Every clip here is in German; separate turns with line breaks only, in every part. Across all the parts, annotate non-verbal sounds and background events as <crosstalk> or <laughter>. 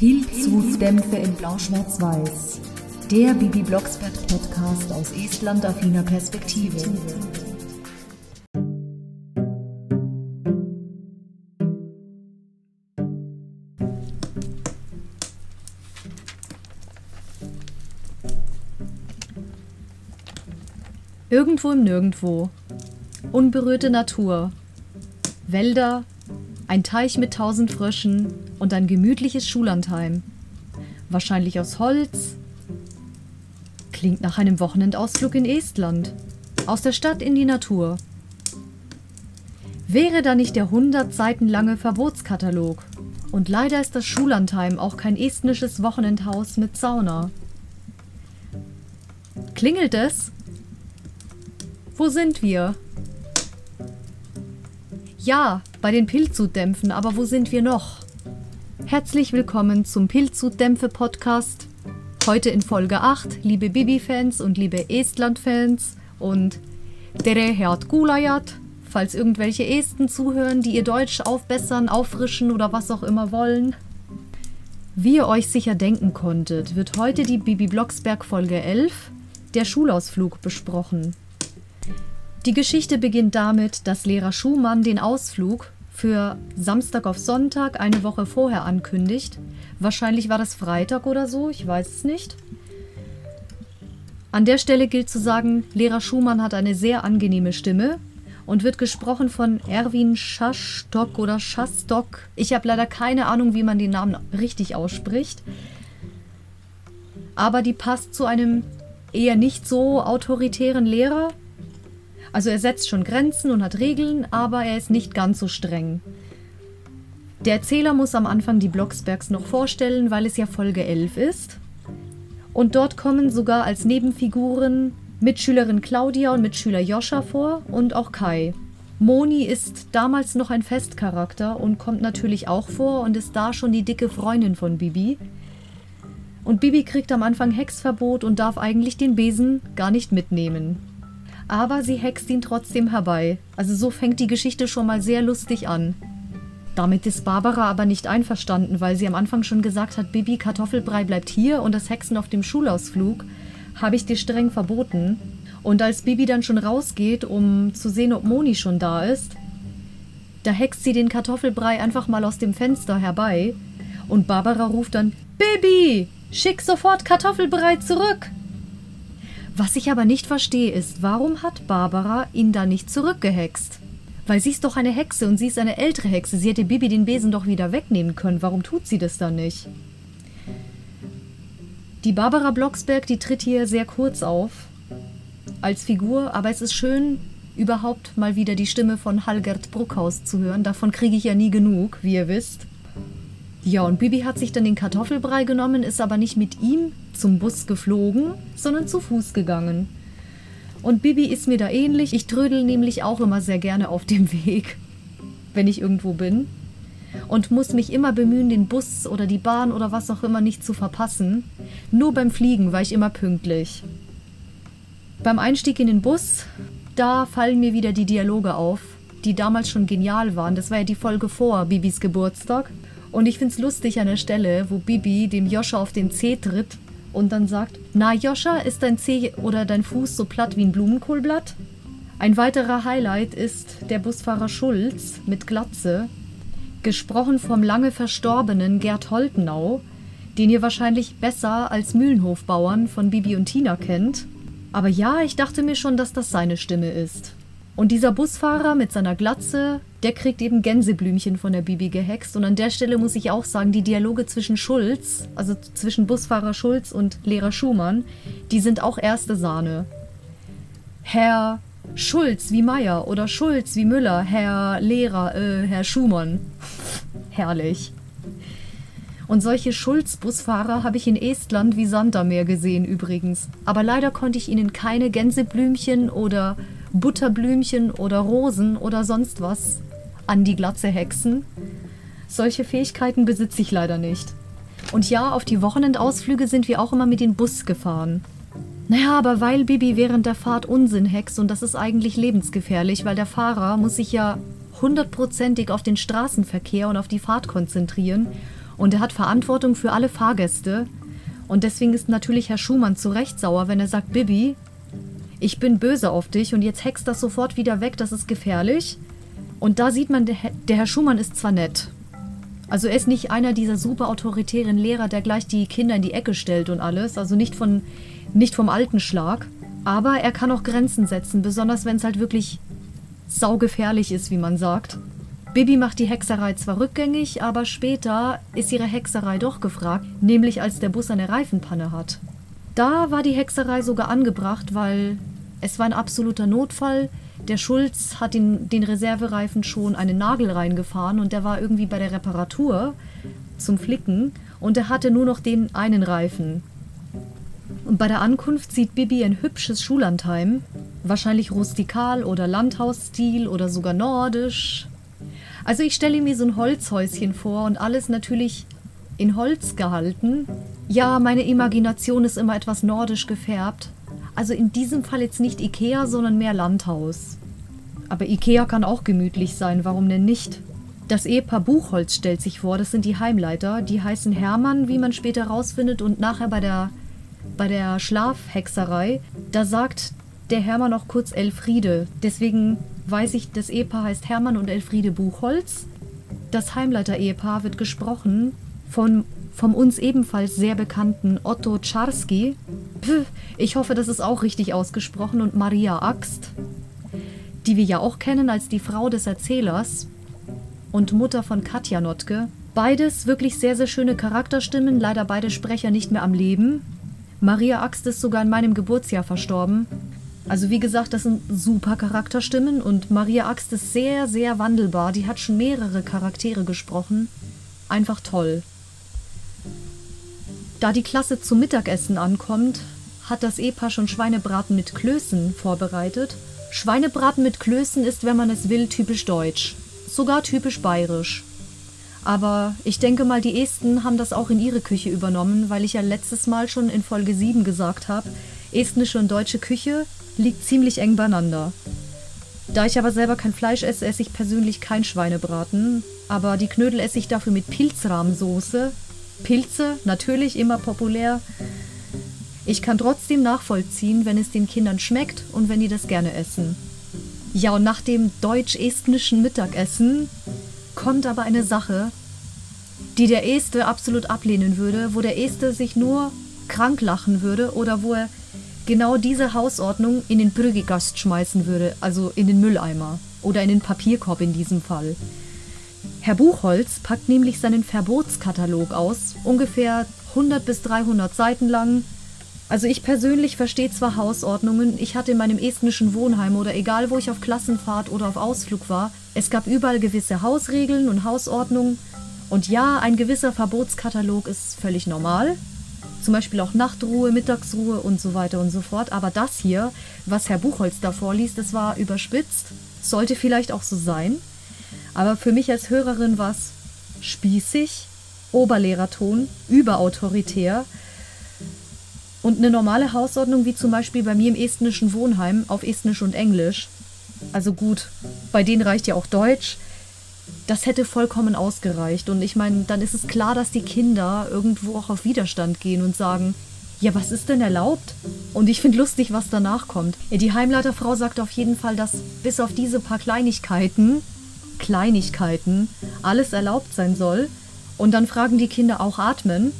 Pilzhutdämpfe in Blau-Schwarz-Weiß. Der Bibi Blocksberg Podcast aus Estland-affiner Perspektive.
Irgendwo im Nirgendwo. Unberührte Natur. Wälder, ein Teich mit tausend Fröschen und ein gemütliches Schullandheim. Wahrscheinlich aus Holz. Klingt nach einem Wochenendausflug in Estland. Aus der Stadt in die Natur. Wäre da nicht der 100 Seiten lange Verbotskatalog? Und leider ist das Schullandheim auch kein estnisches Wochenendhaus mit Sauna. Klingelt es? Wo sind wir? Ja, bei den Pilzhutdämpfen, aber wo sind wir noch? Herzlich willkommen zum Pilzhutdämpfe-Podcast. Heute in Folge 8, liebe Bibi-Fans und liebe Estland-Fans und Dere Herd Gulajat, falls irgendwelche Esten zuhören, die ihr Deutsch aufbessern, auffrischen oder was auch immer wollen. Wie ihr euch sicher denken konntet, wird heute die Bibi Blocksberg Folge 11, der Schulausflug, besprochen. Die Geschichte beginnt damit, dass Lehrer Schumann den Ausflug für Samstag auf Sonntag eine Woche vorher ankündigt. Wahrscheinlich war das Freitag oder so, ich weiß es nicht. An der Stelle gilt zu sagen, Lehrer Schumann hat eine sehr angenehme Stimme und wird gesprochen von Erwin Schastock oder Schastock. Ich habe leider keine Ahnung, wie man den Namen richtig ausspricht. Aber die passt zu einem eher nicht so autoritären Lehrer, also er setzt schon Grenzen und hat Regeln, aber er ist nicht ganz so streng. Der Erzähler muss am Anfang die Blocksbergs noch vorstellen, weil es ja Folge 11 ist. Und dort kommen sogar als Nebenfiguren Mitschülerin Claudia und Mitschüler Joscha vor und auch Kai. Moni ist damals noch ein Festcharakter und kommt natürlich auch vor und ist da schon die dicke Freundin von Bibi. Und Bibi kriegt am Anfang Hexverbot und darf eigentlich den Besen gar nicht mitnehmen aber sie hext ihn trotzdem herbei. Also so fängt die Geschichte schon mal sehr lustig an. Damit ist Barbara aber nicht einverstanden, weil sie am Anfang schon gesagt hat, Bibi, Kartoffelbrei bleibt hier und das Hexen auf dem Schulausflug habe ich dir streng verboten. Und als Bibi dann schon rausgeht, um zu sehen, ob Moni schon da ist, da hext sie den Kartoffelbrei einfach mal aus dem Fenster herbei und Barbara ruft dann, Bibi, schick sofort Kartoffelbrei zurück. Was ich aber nicht verstehe, ist, warum hat Barbara ihn da nicht zurückgehext? Weil sie ist doch eine Hexe und sie ist eine ältere Hexe. Sie hätte Bibi den Besen doch wieder wegnehmen können. Warum tut sie das dann nicht? Die Barbara Blocksberg, die tritt hier sehr kurz auf als Figur, aber es ist schön, überhaupt mal wieder die Stimme von Halgert Bruckhaus zu hören. Davon kriege ich ja nie genug, wie ihr wisst. Ja, und Bibi hat sich dann den Kartoffelbrei genommen, ist aber nicht mit ihm zum Bus geflogen, sondern zu Fuß gegangen. Und Bibi ist mir da ähnlich. Ich trödel nämlich auch immer sehr gerne auf dem Weg, wenn ich irgendwo bin. Und muss mich immer bemühen, den Bus oder die Bahn oder was auch immer nicht zu verpassen. Nur beim Fliegen war ich immer pünktlich. Beim Einstieg in den Bus, da fallen mir wieder die Dialoge auf, die damals schon genial waren. Das war ja die Folge vor Bibis Geburtstag. Und ich finde es lustig an der Stelle, wo Bibi dem Joscha auf den Zeh tritt und dann sagt, na Joscha, ist dein Zeh oder dein Fuß so platt wie ein Blumenkohlblatt? Ein weiterer Highlight ist der Busfahrer Schulz mit Glatze, gesprochen vom lange verstorbenen Gerd Holtenau, den ihr wahrscheinlich besser als Mühlenhofbauern von Bibi und Tina kennt. Aber ja, ich dachte mir schon, dass das seine Stimme ist. Und dieser Busfahrer mit seiner Glatze, der kriegt eben Gänseblümchen von der Bibi gehext. Und an der Stelle muss ich auch sagen, die Dialoge zwischen Schulz, also zwischen Busfahrer Schulz und Lehrer Schumann, die sind auch erste Sahne. Herr Schulz wie Meier oder Schulz wie Müller, Herr Lehrer, äh, Herr Schumann. <laughs> Herrlich. Und solche Schulz-Busfahrer habe ich in Estland wie Sand am gesehen übrigens. Aber leider konnte ich ihnen keine Gänseblümchen oder Butterblümchen oder Rosen oder sonst was an die Glatze hexen. Solche Fähigkeiten besitze ich leider nicht. Und ja, auf die Wochenendausflüge sind wir auch immer mit dem Bus gefahren. Naja, aber weil Bibi während der Fahrt Unsinn hext und das ist eigentlich lebensgefährlich, weil der Fahrer muss sich ja hundertprozentig auf den Straßenverkehr und auf die Fahrt konzentrieren Und er hat Verantwortung für alle Fahrgäste. Und deswegen ist natürlich Herr Schumann zu Recht sauer, wenn er sagt, Bibi, ich bin böse auf dich und jetzt hext das sofort wieder weg, das ist gefährlich. Und da sieht man, der, Herr Schumann ist zwar nett. Also er ist nicht einer dieser super autoritären Lehrer, der gleich die Kinder in die Ecke stellt und alles. Also nicht, von, nicht vom alten Schlag. Aber er kann auch Grenzen setzen, besonders wenn es halt wirklich saugefährlich ist, wie man sagt. Bibi macht die Hexerei zwar rückgängig, aber später ist ihre Hexerei doch gefragt, nämlich als der Bus eine Reifenpanne hat. Da war die Hexerei sogar angebracht, weil es war ein absoluter Notfall. Der Schulz hat in den Reservereifen schon einen Nagel reingefahren und der war irgendwie bei der Reparatur zum Flicken und er hatte nur noch den einen Reifen. Und bei der Ankunft sieht Bibi ein hübsches Schullandheim, wahrscheinlich rustikal oder Landhausstil oder sogar nordisch. Also ich stelle mir so ein Holzhäuschen vor und alles natürlich in Holz gehalten. Ja, meine Imagination ist immer etwas nordisch gefärbt. Also in diesem Fall jetzt nicht Ikea, sondern mehr Landhaus. Aber Ikea kann auch gemütlich sein, warum denn nicht? Das Ehepaar Buchholz stellt sich vor, das sind die Heimleiter. Die heißen Hermann, wie man später rausfindet, und nachher bei der, bei der Schlafhexerei, da sagt der Hermann auch kurz Elfriede. Deswegen weiß ich, das Ehepaar heißt Hermann und Elfriede Buchholz. Das Heimleiter-Ehepaar wird gesprochen von vom uns ebenfalls sehr bekannten Otto Czarski. Ich hoffe, das ist auch richtig ausgesprochen. Und Maria Axt, die wir ja auch kennen als die Frau des Erzählers und Mutter von Katja Notke. Beides wirklich sehr, sehr schöne Charakterstimmen, leider beide Sprecher nicht mehr am Leben. Maria Axt ist sogar in meinem Geburtsjahr verstorben. Also wie gesagt, das sind super Charakterstimmen und Maria Axt ist sehr, sehr wandelbar. Die hat schon mehrere Charaktere gesprochen. Einfach toll. Da die Klasse zum Mittagessen ankommt, hat das Ehepaar schon Schweinebraten mit Klößen vorbereitet. Schweinebraten mit Klößen ist, wenn man es will, typisch deutsch. Sogar typisch bayerisch. Aber ich denke mal, die Esten haben das auch in ihre Küche übernommen, weil ich ja letztes Mal schon in Folge 7 gesagt habe, estnische und deutsche Küche liegt ziemlich eng beieinander. Da ich aber selber kein Fleisch esse, esse ich persönlich kein Schweinebraten, aber die Knödel esse ich dafür mit Pilzrahmsoße, Pilze, natürlich immer populär. Ich kann trotzdem nachvollziehen, wenn es den Kindern schmeckt und wenn die das gerne essen. Ja, und nach dem deutsch-estnischen Mittagessen kommt aber eine Sache, die der Este absolut ablehnen würde, wo der Este sich nur krank lachen würde oder wo er genau diese Hausordnung in den Brüggegast schmeißen würde, also in den Mülleimer oder in den Papierkorb in diesem Fall. Herr Buchholz packt nämlich seinen Verbotskatalog aus, ungefähr 100 bis 300 Seiten lang. Also ich persönlich verstehe zwar Hausordnungen, ich hatte in meinem estnischen Wohnheim oder egal wo ich auf Klassenfahrt oder auf Ausflug war, es gab überall gewisse Hausregeln und Hausordnungen. Und ja, ein gewisser Verbotskatalog ist völlig normal. Zum Beispiel auch Nachtruhe, Mittagsruhe und so weiter und so fort. Aber das hier, was Herr Buchholz da vorliest, das war überspitzt. Sollte vielleicht auch so sein. Aber für mich als Hörerin war es spießig, Oberlehrerton, überautoritär und eine normale Hausordnung wie zum Beispiel bei mir im estnischen Wohnheim auf Estnisch und Englisch. Also gut, bei denen reicht ja auch Deutsch. Das hätte vollkommen ausgereicht. Und ich meine, dann ist es klar, dass die Kinder irgendwo auch auf Widerstand gehen und sagen, ja, was ist denn erlaubt? Und ich finde lustig, was danach kommt. Die Heimleiterfrau sagt auf jeden Fall, dass bis auf diese paar Kleinigkeiten Kleinigkeiten alles erlaubt sein soll. Und dann fragen die Kinder auch atmen.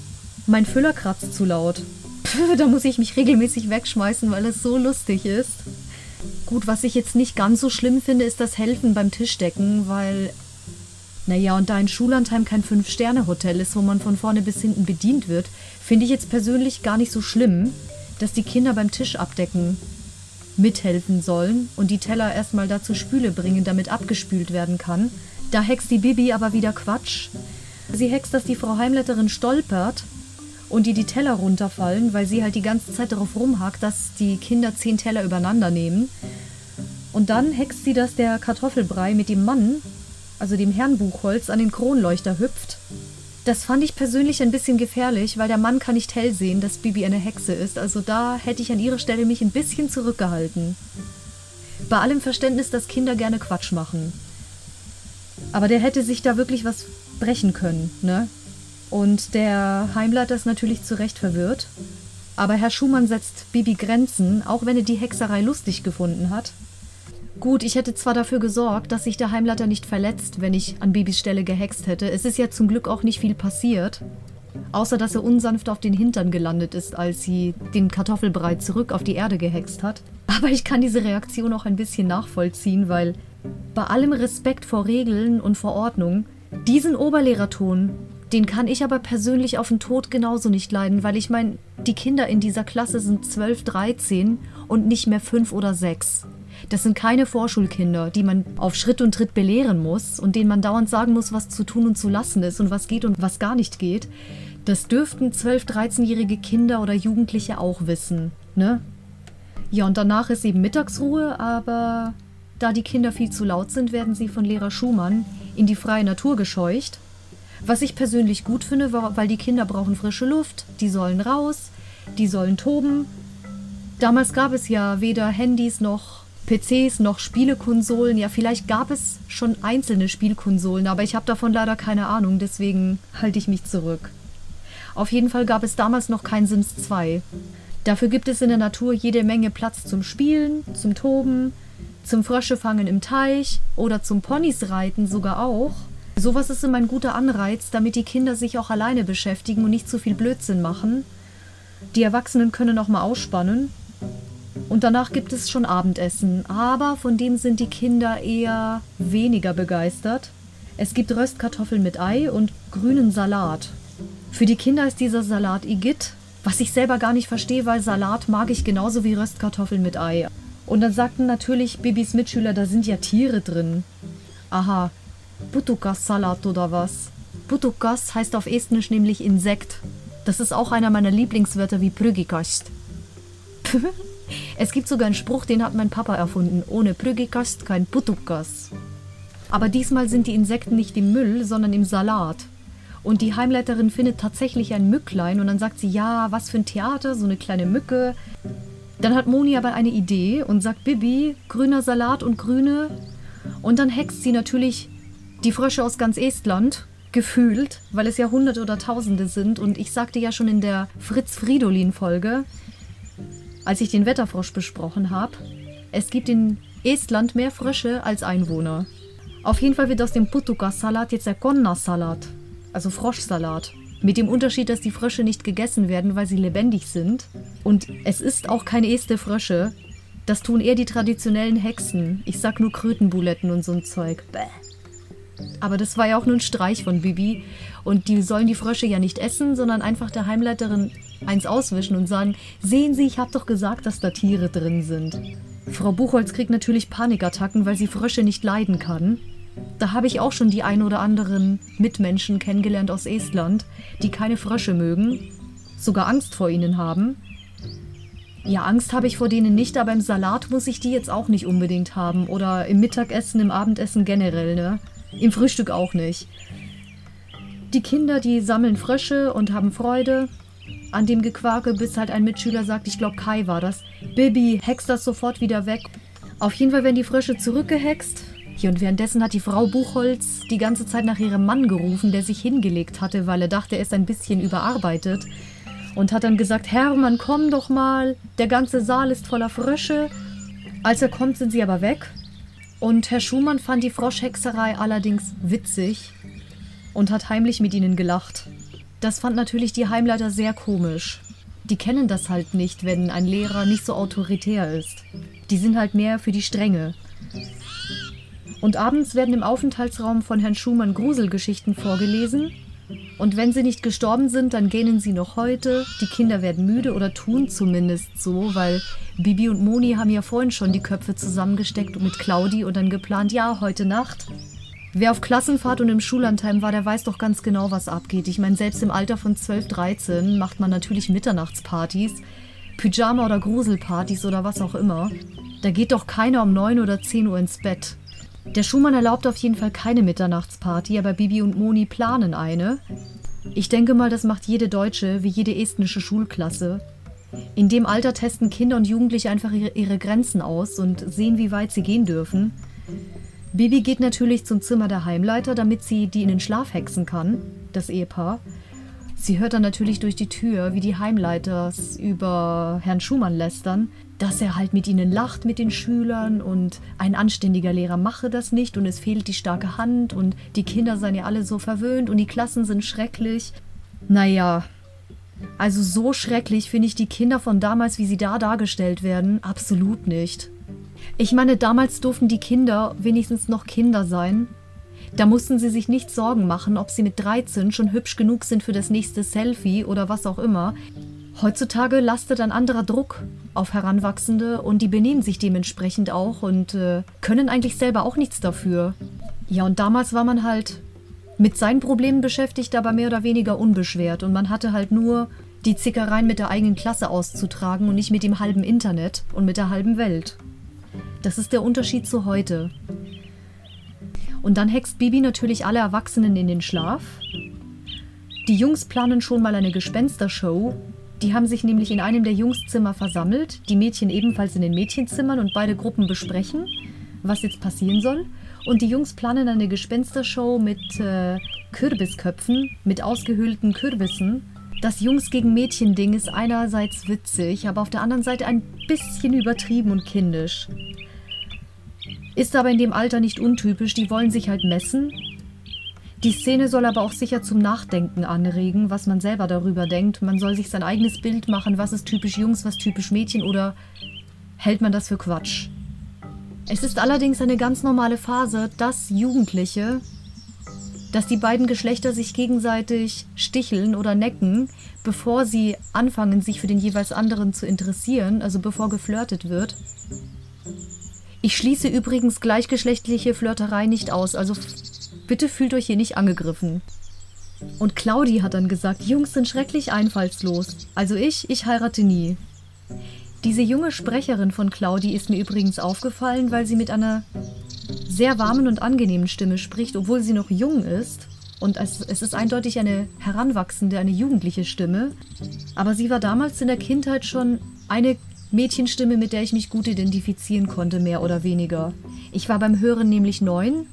Mein Füller kratzt zu laut. Pff, da muss ich mich regelmäßig wegschmeißen, weil es so lustig ist. Gut, was ich jetzt nicht ganz so schlimm finde, ist das Helfen beim Tischdecken, weil. Naja, und da ein Schullandheim kein Fünf-Sterne-Hotel ist, wo man von vorne bis hinten bedient wird, finde ich jetzt persönlich gar nicht so schlimm, dass die Kinder beim Tisch abdecken mithelfen sollen und die Teller erstmal dazu Spüle bringen, damit abgespült werden kann. Da hext die Bibi aber wieder Quatsch. Sie hext, dass die Frau Heimletterin stolpert und die die Teller runterfallen, weil sie halt die ganze Zeit darauf rumhakt, dass die Kinder zehn Teller übereinander nehmen. Und dann hext sie, dass der Kartoffelbrei mit dem Mann, also dem Herrn Buchholz, an den Kronleuchter hüpft das fand ich persönlich ein bisschen gefährlich, weil der Mann kann nicht hell sehen, dass Bibi eine Hexe ist. Also da hätte ich an ihrer Stelle mich ein bisschen zurückgehalten. Bei allem Verständnis, dass Kinder gerne Quatsch machen. Aber der hätte sich da wirklich was brechen können, ne? Und der Heimleiter ist natürlich zu Recht verwirrt. Aber Herr Schumann setzt Bibi Grenzen, auch wenn er die Hexerei lustig gefunden hat. Gut, ich hätte zwar dafür gesorgt, dass sich der Heimleiter nicht verletzt, wenn ich an Bibis Stelle gehext hätte. Es ist ja zum Glück auch nicht viel passiert. Außer dass er unsanft auf den Hintern gelandet ist, als sie den Kartoffelbrei zurück auf die Erde gehext hat. Aber ich kann diese Reaktion auch ein bisschen nachvollziehen, weil bei allem Respekt vor Regeln und Verordnung, diesen Oberlehrerton, den kann ich aber persönlich auf den Tod genauso nicht leiden, weil ich meine, die Kinder in dieser Klasse sind 12, 13 und nicht mehr 5 oder 6. Das sind keine Vorschulkinder, die man auf Schritt und Tritt belehren muss und denen man dauernd sagen muss, was zu tun und zu lassen ist und was geht und was gar nicht geht. Das dürften 12-, 13-jährige Kinder oder Jugendliche auch wissen, ne? Ja, und danach ist eben Mittagsruhe, aber da die Kinder viel zu laut sind, werden sie von Lehrer Schumann in die freie Natur gescheucht. Was ich persönlich gut finde, weil die Kinder brauchen frische Luft, die sollen raus, die sollen toben. Damals gab es ja weder Handys noch PCs noch Spielekonsolen. Ja, vielleicht gab es schon einzelne Spielkonsolen, aber ich habe davon leider keine Ahnung, deswegen halte ich mich zurück. Auf jeden Fall gab es damals noch kein Sims 2. Dafür gibt es in der Natur jede Menge Platz zum Spielen, zum Toben, zum Fröschefangen im Teich oder zum Ponys reiten sogar auch. Sowas ist immer ein guter Anreiz, damit die Kinder sich auch alleine beschäftigen und nicht zu viel Blödsinn machen. Die Erwachsenen können auch mal ausspannen. Und danach gibt es schon Abendessen, aber von dem sind die Kinder eher weniger begeistert. Es gibt Röstkartoffeln mit Ei und grünen Salat. Für die Kinder ist dieser Salat Igitt, was ich selber gar nicht verstehe, weil Salat mag ich genauso wie Röstkartoffeln mit Ei. Und dann sagten natürlich Bibis Mitschüler, da sind ja Tiere drin. Aha, Putukas-Salat oder was? Putukas heißt auf Estnisch nämlich Insekt. Das ist auch einer meiner Lieblingswörter wie Prügikast. <laughs> es gibt sogar einen Spruch, den hat mein Papa erfunden. Ohne Prügikast kein Putukas. Aber diesmal sind die Insekten nicht im Müll, sondern im Salat. Und die Heimleiterin findet tatsächlich ein Mücklein und dann sagt sie, ja, was für ein Theater, so eine kleine Mücke. Dann hat Moni aber eine Idee und sagt, Bibi, grüner Salat und grüne. Und dann hext sie natürlich die Frösche aus ganz Estland, gefühlt, weil es ja Hunderte oder Tausende sind. Und ich sagte ja schon in der Fritz-Fridolin-Folge, als ich den Wetterfrosch besprochen habe, es gibt in Estland mehr Frösche als Einwohner. Auf jeden Fall wird aus dem Putukas-Salat jetzt der Konna-Salat also Froschsalat. Mit dem Unterschied, dass die Frösche nicht gegessen werden, weil sie lebendig sind. Und es ist auch kein Este Frösche. Das tun eher die traditionellen Hexen. Ich sag nur Krötenbuletten und so ein Zeug. Bäh. Aber das war ja auch nur ein Streich von Bibi. Und die sollen die Frösche ja nicht essen, sondern einfach der Heimleiterin eins auswischen und sagen: Sehen Sie, ich hab doch gesagt, dass da Tiere drin sind. Frau Buchholz kriegt natürlich Panikattacken, weil sie Frösche nicht leiden kann. Da habe ich auch schon die ein oder anderen Mitmenschen kennengelernt aus Estland, die keine Frösche mögen, sogar Angst vor ihnen haben. Ja, Angst habe ich vor denen nicht, aber im Salat muss ich die jetzt auch nicht unbedingt haben. Oder im Mittagessen, im Abendessen generell, ne? Im Frühstück auch nicht. Die Kinder, die sammeln Frösche und haben Freude an dem Gequake, bis halt ein Mitschüler sagt, ich glaube Kai war das, Bibi, hex das sofort wieder weg. Auf jeden Fall werden die Frösche zurückgehext hier und währenddessen hat die Frau Buchholz die ganze Zeit nach ihrem Mann gerufen, der sich hingelegt hatte, weil er dachte, er ist ein bisschen überarbeitet. Und hat dann gesagt, Hermann, komm doch mal, der ganze Saal ist voller Frösche. Als er kommt, sind sie aber weg. Und Herr Schumann fand die Froschhexerei allerdings witzig und hat heimlich mit ihnen gelacht. Das fand natürlich die Heimleiter sehr komisch. Die kennen das halt nicht, wenn ein Lehrer nicht so autoritär ist. Die sind halt mehr für die Strenge. Und abends werden im Aufenthaltsraum von Herrn Schumann Gruselgeschichten vorgelesen. Und wenn sie nicht gestorben sind, dann gähnen sie noch heute. Die Kinder werden müde oder tun zumindest so, weil Bibi und Moni haben ja vorhin schon die Köpfe zusammengesteckt mit Claudi und dann geplant, ja, heute Nacht. Wer auf Klassenfahrt und im Schullandheim war, der weiß doch ganz genau, was abgeht. Ich meine, selbst im Alter von 12, 13 macht man natürlich Mitternachtspartys, Pyjama- oder Gruselpartys oder was auch immer. Da geht doch keiner um 9 oder 10 Uhr ins Bett. Der Schumann erlaubt auf jeden Fall keine Mitternachtsparty, aber Bibi und Moni planen eine. Ich denke mal, das macht jede deutsche wie jede estnische Schulklasse. In dem Alter testen Kinder und Jugendliche einfach ihre, ihre Grenzen aus und sehen, wie weit sie gehen dürfen. Bibi geht natürlich zum Zimmer der Heimleiter, damit sie die in den Schlaf hexen kann, das Ehepaar. Sie hört dann natürlich durch die Tür, wie die Heimleiters über Herrn Schumann lästern, dass er halt mit ihnen lacht, mit den Schülern und ein anständiger Lehrer mache das nicht und es fehlt die starke Hand und die Kinder seien ja alle so verwöhnt und die Klassen sind schrecklich. Naja, also so schrecklich finde ich die Kinder von damals, wie sie da dargestellt werden, absolut nicht. Ich meine, damals durften die Kinder wenigstens noch Kinder sein da mussten sie sich nicht Sorgen machen, ob sie mit 13 schon hübsch genug sind für das nächste Selfie oder was auch immer. Heutzutage lastet ein anderer Druck auf Heranwachsende und die benehmen sich dementsprechend auch und äh, können eigentlich selber auch nichts dafür. Ja, und damals war man halt mit seinen Problemen beschäftigt, aber mehr oder weniger unbeschwert und man hatte halt nur die Zickereien mit der eigenen Klasse auszutragen und nicht mit dem halben Internet und mit der halben Welt. Das ist der Unterschied zu heute. Und dann hext Bibi natürlich alle Erwachsenen in den Schlaf. Die Jungs planen schon mal eine Gespenstershow. Die haben sich nämlich in einem der Jungszimmer versammelt, die Mädchen ebenfalls in den Mädchenzimmern und beide Gruppen besprechen, was jetzt passieren soll. Und die Jungs planen eine Gespenstershow mit äh, Kürbisköpfen, mit ausgehöhlten Kürbissen. Das Jungs gegen Mädchen-Ding ist einerseits witzig, aber auf der anderen Seite ein bisschen übertrieben und kindisch. Ist aber in dem Alter nicht untypisch, die wollen sich halt messen. Die Szene soll aber auch sicher zum Nachdenken anregen, was man selber darüber denkt. Man soll sich sein eigenes Bild machen, was ist typisch Jungs, was typisch Mädchen oder hält man das für Quatsch. Es ist allerdings eine ganz normale Phase, dass Jugendliche, dass die beiden Geschlechter sich gegenseitig sticheln oder necken, bevor sie anfangen, sich für den jeweils anderen zu interessieren, also bevor geflirtet wird. Ich schließe übrigens gleichgeschlechtliche Flirterei nicht aus, also bitte fühlt euch hier nicht angegriffen. Und Claudi hat dann gesagt, Jungs sind schrecklich einfallslos. Also ich, ich heirate nie. Diese junge Sprecherin von Claudi ist mir übrigens aufgefallen, weil sie mit einer sehr warmen und angenehmen Stimme spricht, obwohl sie noch jung ist. Und es, es, ist eindeutig eine heranwachsende, eine jugendliche Stimme. Aber sie war damals in der Kindheit schon eine Mädchenstimme, mit der ich mich gut identifizieren konnte, mehr oder weniger. Ich war beim Hören nämlich neun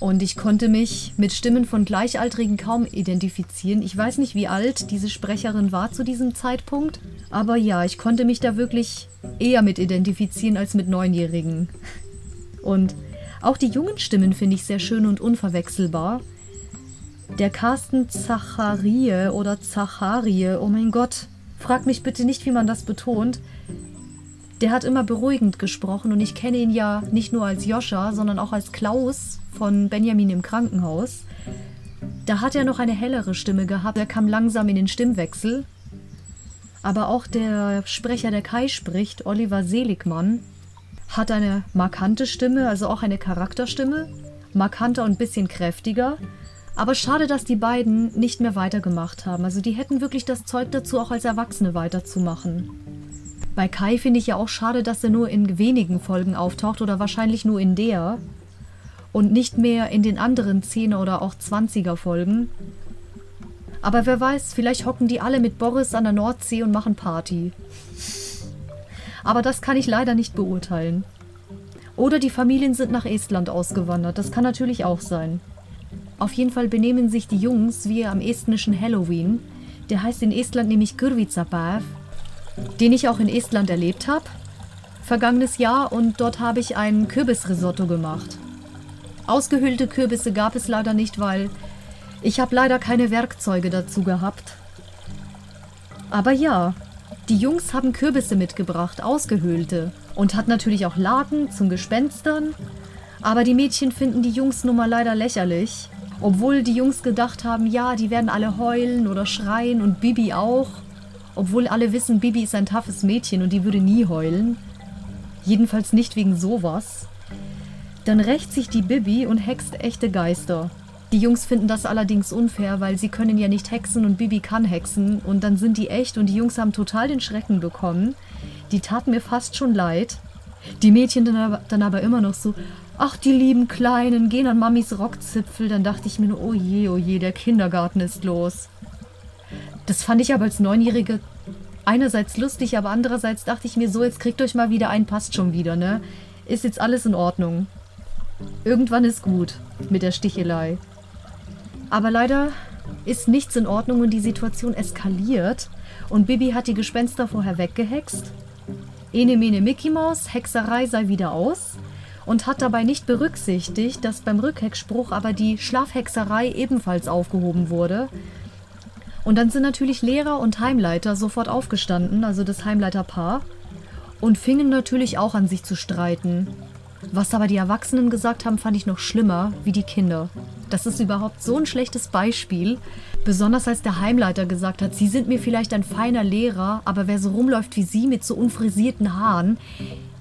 und ich konnte mich mit Stimmen von Gleichaltrigen kaum identifizieren. Ich weiß nicht, wie alt diese Sprecherin war zu diesem Zeitpunkt, aber ja, ich konnte mich da wirklich eher mit identifizieren als mit Neunjährigen. Und auch die jungen Stimmen finde ich sehr schön und unverwechselbar. Der Carsten Zacharie oder Zacharie, oh mein Gott, frag mich bitte nicht, wie man das betont. Der hat immer beruhigend gesprochen und ich kenne ihn ja nicht nur als Joscha, sondern auch als Klaus von Benjamin im Krankenhaus. Da hat er noch eine hellere Stimme gehabt, er kam langsam in den Stimmwechsel. Aber auch der Sprecher, der Kai spricht, Oliver Seligmann, hat eine markante Stimme, also auch eine Charakterstimme, markanter und ein bisschen kräftiger. Aber schade, dass die beiden nicht mehr weitergemacht haben. Also die hätten wirklich das Zeug dazu, auch als Erwachsene weiterzumachen. Bei Kai finde ich ja auch schade, dass er nur in wenigen Folgen auftaucht oder wahrscheinlich nur in der und nicht mehr in den anderen 10er oder auch 20er Folgen. Aber wer weiß, vielleicht hocken die alle mit Boris an der Nordsee und machen Party. Aber das kann ich leider nicht beurteilen. Oder die Familien sind nach Estland ausgewandert, das kann natürlich auch sein. Auf jeden Fall benehmen sich die Jungs wie am estnischen Halloween. Der heißt in Estland nämlich Kyrvizapäev den ich auch in Estland erlebt habe, vergangenes Jahr, und dort habe ich ein Kürbisrisotto gemacht. Ausgehöhlte Kürbisse gab es leider nicht, weil ich habe leider keine Werkzeuge dazu gehabt. Aber ja, die Jungs haben Kürbisse mitgebracht, ausgehöhlte. Und hat natürlich auch Laken zum Gespenstern. Aber die Mädchen finden die Jungs nun mal leider lächerlich. Obwohl die Jungs gedacht haben, ja, die werden alle heulen oder schreien und Bibi auch. Obwohl alle wissen, Bibi ist ein toughes Mädchen und die würde nie heulen. Jedenfalls nicht wegen sowas. Dann rächt sich die Bibi und hext echte Geister. Die Jungs finden das allerdings unfair, weil sie können ja nicht hexen und Bibi kann hexen. Und dann sind die echt und die Jungs haben total den Schrecken bekommen. Die taten mir fast schon leid. Die Mädchen dann aber, dann aber immer noch so, ach die lieben Kleinen, gehen an Mamis Rockzipfel. Dann dachte ich mir nur, oh je, oh je, der Kindergarten ist los. Das fand ich aber als Neunjährige einerseits lustig, aber andererseits dachte ich mir so, jetzt kriegt euch mal wieder ein, passt schon wieder, ne? Ist jetzt alles in Ordnung. Irgendwann ist gut mit der Stichelei. Aber leider ist nichts in Ordnung und die Situation eskaliert. Und Bibi hat die Gespenster vorher weggehext. Ene mene Mickey Maus, Hexerei sei wieder aus. Und hat dabei nicht berücksichtigt, dass beim Rückheckspruch aber die Schlafhexerei ebenfalls aufgehoben wurde. Und dann sind natürlich Lehrer und Heimleiter sofort aufgestanden, also das Heimleiterpaar, und fingen natürlich auch an sich zu streiten. Was aber die Erwachsenen gesagt haben, fand ich noch schlimmer wie die Kinder. Das ist überhaupt so ein schlechtes Beispiel. Besonders als der Heimleiter gesagt hat, Sie sind mir vielleicht ein feiner Lehrer, aber wer so rumläuft wie Sie mit so unfrisierten Haaren,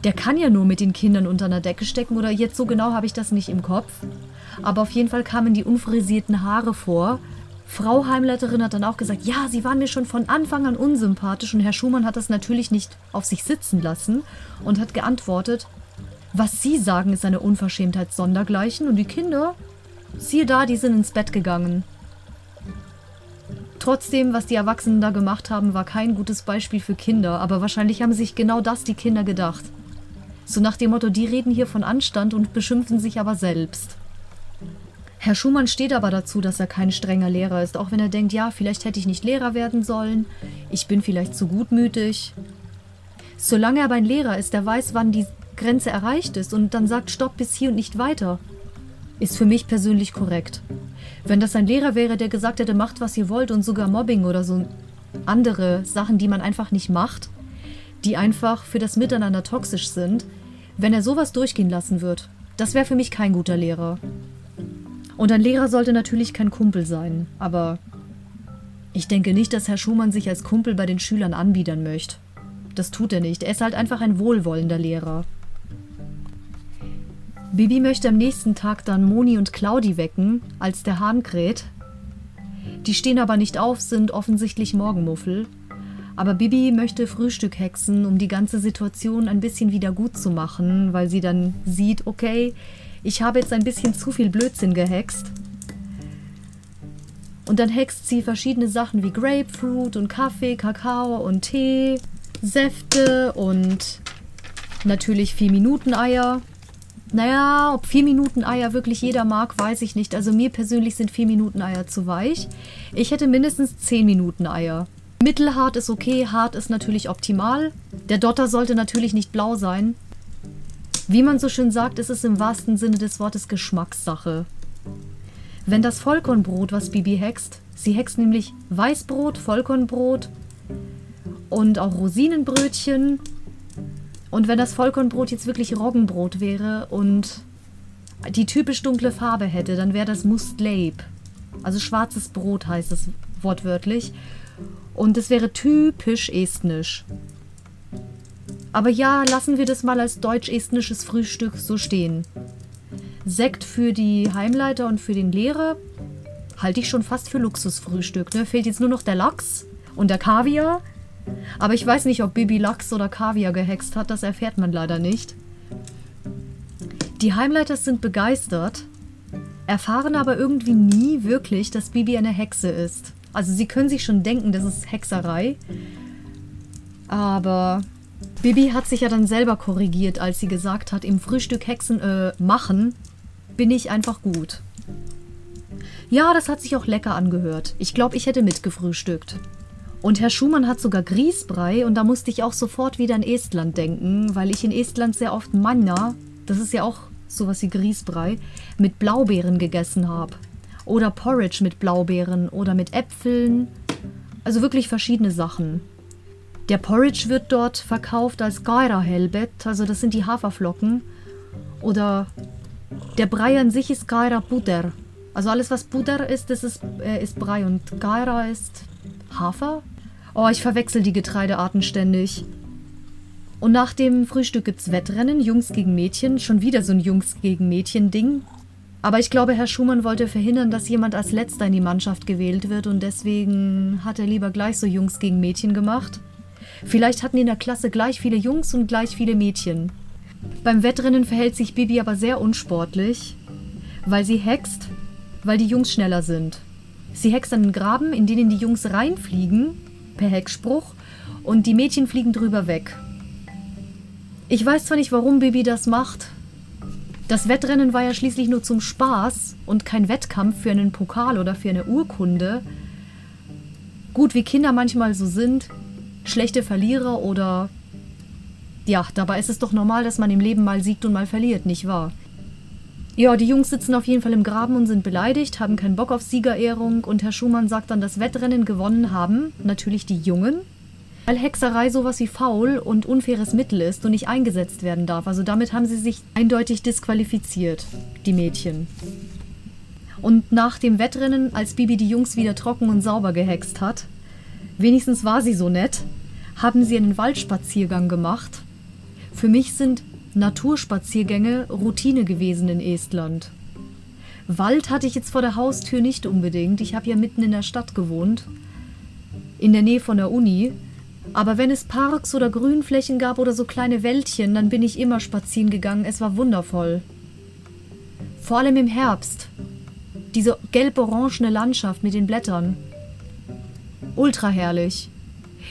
der kann ja nur mit den Kindern unter einer Decke stecken oder jetzt so genau habe ich das nicht im Kopf. Aber auf jeden Fall kamen die unfrisierten Haare vor. Frau Heimleiterin hat dann auch gesagt, ja, sie waren mir schon von Anfang an unsympathisch und Herr Schumann hat das natürlich nicht auf sich sitzen lassen und hat geantwortet, was Sie sagen, ist eine Unverschämtheit sondergleichen und die Kinder, siehe da, die sind ins Bett gegangen. Trotzdem, was die Erwachsenen da gemacht haben, war kein gutes Beispiel für Kinder, aber wahrscheinlich haben sich genau das die Kinder gedacht. So nach dem Motto, die reden hier von Anstand und beschimpfen sich aber selbst. Herr Schumann steht aber dazu, dass er kein strenger Lehrer ist, auch wenn er denkt, ja, vielleicht hätte ich nicht Lehrer werden sollen, ich bin vielleicht zu gutmütig. Solange er aber ein Lehrer ist, der weiß, wann die Grenze erreicht ist und dann sagt, stopp bis hier und nicht weiter, ist für mich persönlich korrekt. Wenn das ein Lehrer wäre, der gesagt hätte, macht, was ihr wollt und sogar Mobbing oder so andere Sachen, die man einfach nicht macht, die einfach für das Miteinander toxisch sind, wenn er sowas durchgehen lassen wird, das wäre für mich kein guter Lehrer. Und ein Lehrer sollte natürlich kein Kumpel sein, aber ich denke nicht, dass Herr Schumann sich als Kumpel bei den Schülern anbiedern möchte. Das tut er nicht. Er ist halt einfach ein wohlwollender Lehrer. Bibi möchte am nächsten Tag dann Moni und Claudi wecken, als der Hahn kräht. Die stehen aber nicht auf, sind offensichtlich Morgenmuffel. Aber Bibi möchte Frühstück hexen, um die ganze Situation ein bisschen wieder gut zu machen, weil sie dann sieht, okay, ich habe jetzt ein bisschen zu viel Blödsinn gehext. Und dann hext sie verschiedene Sachen wie Grapefruit und Kaffee, Kakao und Tee, Säfte und natürlich 4-Minuten-Eier. Naja, ob 4 Minuten Eier wirklich jeder mag, weiß ich nicht. Also mir persönlich sind 4 Minuten Eier zu weich. Ich hätte mindestens 10 Minuten Eier. Mittelhart ist okay, hart ist natürlich optimal. Der Dotter sollte natürlich nicht blau sein. Wie man so schön sagt, ist es im wahrsten Sinne des Wortes Geschmackssache. Wenn das Vollkornbrot, was Bibi hext, sie hext nämlich Weißbrot, Vollkornbrot und auch Rosinenbrötchen und wenn das Vollkornbrot jetzt wirklich Roggenbrot wäre und die typisch dunkle Farbe hätte, dann wäre das Mustleib. Also schwarzes Brot heißt es wortwörtlich. Und es wäre typisch estnisch. Aber ja, lassen wir das mal als deutsch-estnisches Frühstück so stehen. Sekt für die Heimleiter und für den Lehrer halte ich schon fast für Luxusfrühstück. Ne? Fehlt jetzt nur noch der Lachs und der Kaviar. Aber ich weiß nicht, ob Bibi Lachs oder Kaviar gehext hat, das erfährt man leider nicht. Die Heimleiter sind begeistert, erfahren aber irgendwie nie wirklich, dass Bibi eine Hexe ist. Also sie können sich schon denken, das ist Hexerei. Aber Bibi hat sich ja dann selber korrigiert, als sie gesagt hat, im Frühstück Hexen äh, machen, bin ich einfach gut. Ja, das hat sich auch lecker angehört. Ich glaube, ich hätte mitgefrühstückt. Und Herr Schumann hat sogar Grießbrei und da musste ich auch sofort wieder an Estland denken, weil ich in Estland sehr oft Manna, das ist ja auch sowas wie Grießbrei, mit Blaubeeren gegessen habe. Oder Porridge mit Blaubeeren oder mit Äpfeln. Also wirklich verschiedene Sachen. Der Porridge wird dort verkauft als Gaira Helbet, also das sind die Haferflocken. Oder der Brei an sich ist Gaira Butter. Also alles, was Butter ist, das ist, äh, ist Brei und Gaira ist Hafer. Oh, ich verwechsel die Getreidearten ständig. Und nach dem Frühstück gibt's Wettrennen, Jungs gegen Mädchen, schon wieder so ein Jungs gegen Mädchen-Ding. Aber ich glaube, Herr Schumann wollte verhindern, dass jemand als letzter in die Mannschaft gewählt wird und deswegen hat er lieber gleich so Jungs gegen Mädchen gemacht. Vielleicht hatten in der Klasse gleich viele Jungs und gleich viele Mädchen. Beim Wettrennen verhält sich Bibi aber sehr unsportlich, weil sie hext, weil die Jungs schneller sind. Sie hext einen Graben, in den die Jungs reinfliegen per Heckspruch und die Mädchen fliegen drüber weg. Ich weiß zwar nicht, warum Bibi das macht. Das Wettrennen war ja schließlich nur zum Spaß und kein Wettkampf für einen Pokal oder für eine Urkunde. Gut, wie Kinder manchmal so sind, schlechte Verlierer oder... Ja, dabei ist es doch normal, dass man im Leben mal siegt und mal verliert, nicht wahr? Ja, die Jungs sitzen auf jeden Fall im Graben und sind beleidigt, haben keinen Bock auf Siegerehrung und Herr Schumann sagt dann, dass Wettrennen gewonnen haben, natürlich die Jungen, weil Hexerei sowas wie faul und unfaires Mittel ist und nicht eingesetzt werden darf. Also damit haben sie sich eindeutig disqualifiziert, die Mädchen. Und nach dem Wettrennen, als Bibi die Jungs wieder trocken und sauber gehext hat, wenigstens war sie so nett, haben sie einen Waldspaziergang gemacht. Für mich sind Naturspaziergänge Routine gewesen in Estland. Wald hatte ich jetzt vor der Haustür nicht unbedingt. Ich habe ja mitten in der Stadt gewohnt, in der Nähe von der Uni. Aber wenn es Parks oder Grünflächen gab oder so kleine Wäldchen, dann bin ich immer spazieren gegangen. Es war wundervoll. Vor allem im Herbst. Diese gelb-orangene Landschaft mit den Blättern. Ultra herrlich.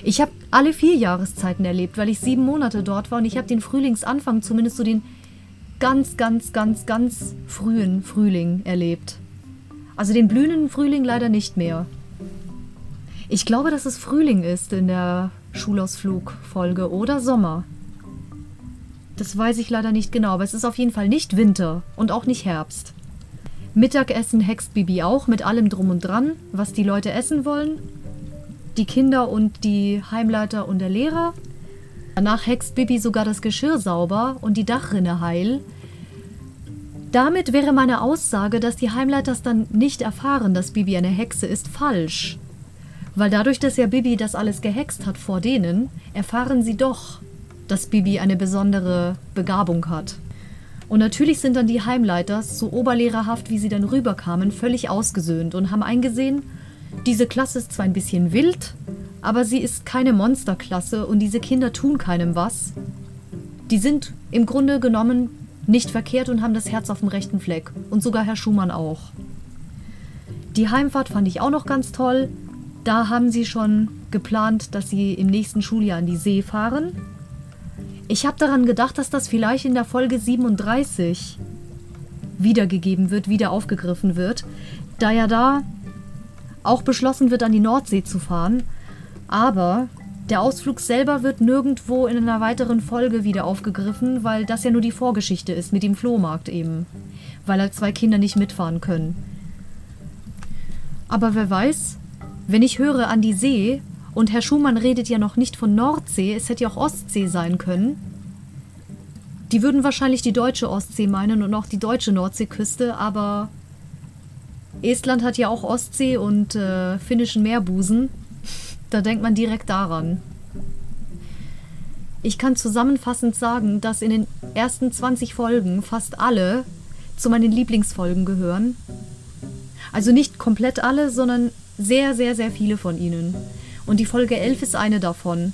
Ich habe alle vier Jahreszeiten erlebt, weil ich sieben Monate dort war und ich habe den Frühlingsanfang, zumindest so den ganz, ganz, ganz, ganz frühen Frühling erlebt. Also den blühenden Frühling leider nicht mehr. Ich glaube, dass es Frühling ist in der Schulausflugfolge oder Sommer. Das weiß ich leider nicht genau, aber es ist auf jeden Fall nicht Winter und auch nicht Herbst. Mittagessen hext Bibi auch mit allem drum und dran, was die Leute essen wollen. Die Kinder und die Heimleiter und der Lehrer. Danach hext Bibi sogar das Geschirr sauber und die Dachrinne heil. Damit wäre meine Aussage, dass die Heimleiters dann nicht erfahren, dass Bibi eine Hexe ist, falsch. Weil dadurch, dass ja Bibi das alles gehext hat vor denen, erfahren sie doch, dass Bibi eine besondere Begabung hat. Und natürlich sind dann die Heimleiters, so oberlehrerhaft wie sie dann rüberkamen, völlig ausgesöhnt und haben eingesehen, diese Klasse ist zwar ein bisschen wild, aber sie ist keine Monsterklasse und diese Kinder tun keinem was. Die sind im Grunde genommen nicht verkehrt und haben das Herz auf dem rechten Fleck. Und sogar Herr Schumann auch. Die Heimfahrt fand ich auch noch ganz toll. Da haben sie schon geplant, dass sie im nächsten Schuljahr an die See fahren. Ich habe daran gedacht, dass das vielleicht in der Folge 37 wiedergegeben wird, wieder aufgegriffen wird, da ja da auch beschlossen wird, an die Nordsee zu fahren. Aber der Ausflug selber wird nirgendwo in einer weiteren Folge wieder aufgegriffen, weil das ja nur die Vorgeschichte ist mit dem Flohmarkt eben. Weil halt zwei Kinder nicht mitfahren können. Aber wer weiß, wenn ich höre an die See, und Herr Schumann redet ja noch nicht von Nordsee, es hätte ja auch Ostsee sein können. Die würden wahrscheinlich die deutsche Ostsee meinen und auch die deutsche Nordseeküste, aber Estland hat ja auch Ostsee und äh, finnischen Meerbusen. Da denkt man direkt daran. Ich kann zusammenfassend sagen, dass in den ersten 20 Folgen fast alle zu meinen Lieblingsfolgen gehören. Also nicht komplett alle, sondern sehr, sehr, sehr viele von ihnen. Und die Folge 11 ist eine davon.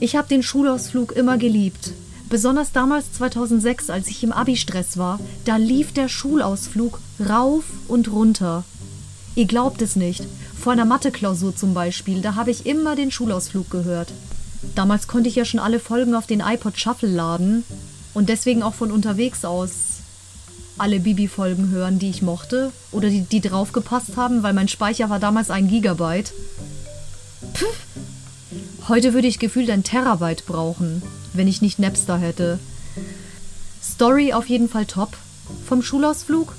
Ich habe den Schulausflug immer geliebt. Besonders damals 2006, als ich im Abi-Stress war, da lief der Schulausflug rauf und runter. Ihr glaubt es nicht. Vor einer Mathe-Klausur zum Beispiel, da habe ich immer den Schulausflug gehört. Damals konnte ich ja schon alle Folgen auf den iPod Shuffle laden und deswegen auch von unterwegs aus alle Bibi-Folgen hören, die ich mochte oder die, die draufgepasst haben, weil mein Speicher war damals ein Gigabyte. Pff. Heute würde ich gefühlt ein Terabyte brauchen, wenn ich nicht Napster hätte. Story auf jeden Fall top. Vom Schulausflug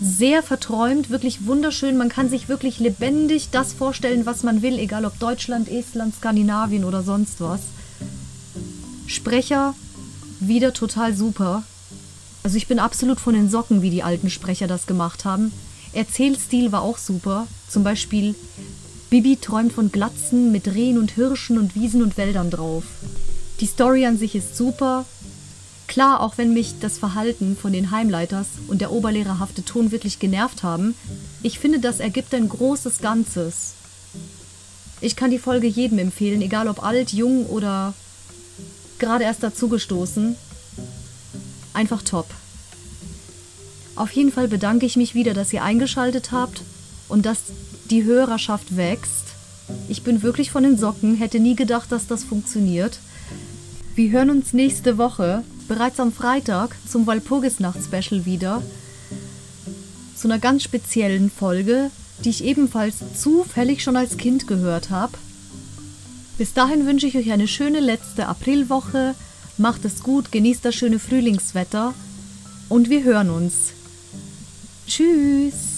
sehr verträumt, wirklich wunderschön. Man kann sich wirklich lebendig das vorstellen, was man will, egal ob Deutschland, Estland, Skandinavien oder sonst was. Sprecher wieder total super. Also ich bin absolut von den Socken, wie die alten Sprecher das gemacht haben. Erzählstil war auch super. Zum Beispiel Bibi träumt von Glatzen mit Rehen und Hirschen und Wiesen und Wäldern drauf. Die Story an sich ist super. Klar, auch wenn mich das Verhalten von den Heimleiters und der oberlehrerhafte Ton wirklich genervt haben, ich finde, das ergibt ein großes Ganzes. Ich kann die Folge jedem empfehlen, egal ob alt, jung oder gerade erst dazugestoßen einfach top. Auf jeden Fall bedanke ich mich wieder, dass ihr eingeschaltet habt und dass die Hörerschaft wächst. Ich bin wirklich von den Socken, hätte nie gedacht, dass das funktioniert. Wir hören uns nächste Woche bereits am Freitag zum Walpurgisnacht-Special wieder. Zu einer ganz speziellen Folge, die ich ebenfalls zufällig schon als Kind gehört habe. Bis dahin wünsche ich euch eine schöne letzte Aprilwoche. Macht es gut, genießt das schöne Frühlingswetter und wir hören uns. Tschüss!